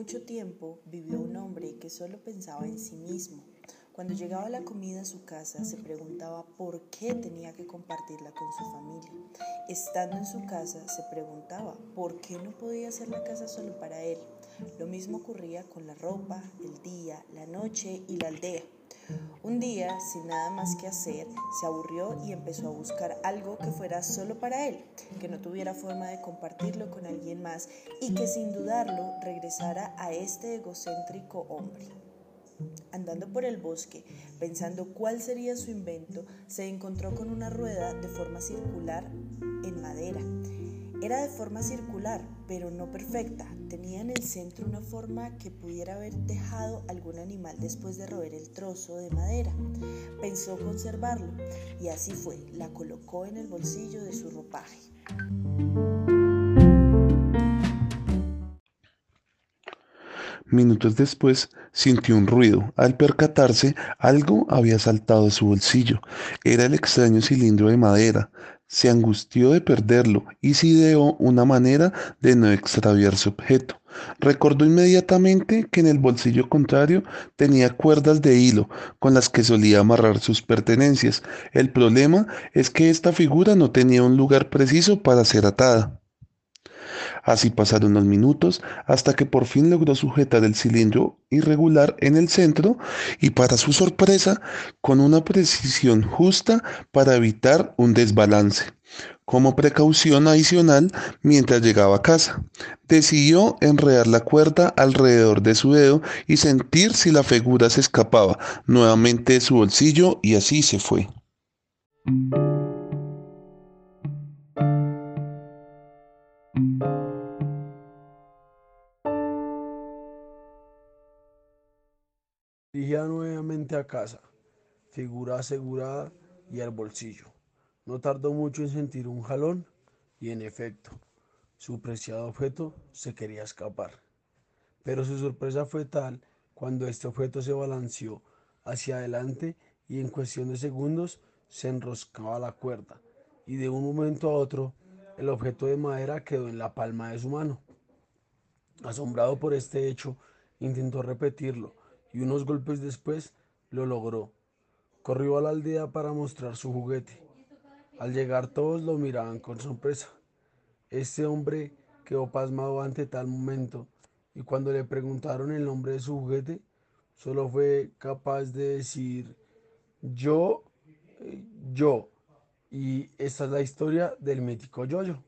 mucho tiempo vivió un hombre que solo pensaba en sí mismo. Cuando llegaba la comida a su casa se preguntaba por qué tenía que compartirla con su familia. Estando en su casa se preguntaba por qué no podía hacer la casa solo para él. Lo mismo ocurría con la ropa, el día, la noche y la aldea. Un día, sin nada más que hacer, se aburrió y empezó a buscar algo que fuera solo para él, que no tuviera forma de compartirlo con alguien más y que sin dudarlo regresara a este egocéntrico hombre. Andando por el bosque, pensando cuál sería su invento, se encontró con una rueda de forma circular en madera era de forma circular, pero no perfecta. Tenía en el centro una forma que pudiera haber dejado algún animal después de roer el trozo de madera. Pensó conservarlo y así fue. La colocó en el bolsillo de su ropaje. Minutos después sintió un ruido. Al percatarse, algo había saltado de su bolsillo. Era el extraño cilindro de madera. Se angustió de perderlo y se ideó una manera de no extraviar su objeto. Recordó inmediatamente que en el bolsillo contrario tenía cuerdas de hilo con las que solía amarrar sus pertenencias. El problema es que esta figura no tenía un lugar preciso para ser atada. Así pasaron unos minutos hasta que por fin logró sujetar el cilindro irregular en el centro y para su sorpresa con una precisión justa para evitar un desbalance. Como precaución adicional, mientras llegaba a casa, decidió enredar la cuerda alrededor de su dedo y sentir si la figura se escapaba nuevamente de su bolsillo y así se fue. Dirigía nuevamente a casa, figura asegurada y al bolsillo. No tardó mucho en sentir un jalón y en efecto, su preciado objeto se quería escapar. Pero su sorpresa fue tal cuando este objeto se balanceó hacia adelante y en cuestión de segundos se enroscaba la cuerda y de un momento a otro el objeto de madera quedó en la palma de su mano. Asombrado por este hecho, intentó repetirlo, y unos golpes después lo logró. Corrió a la aldea para mostrar su juguete. Al llegar todos lo miraban con sorpresa. Este hombre quedó pasmado ante tal momento y cuando le preguntaron el nombre de su juguete, solo fue capaz de decir yo, yo. Y esta es la historia del mítico Yoyo.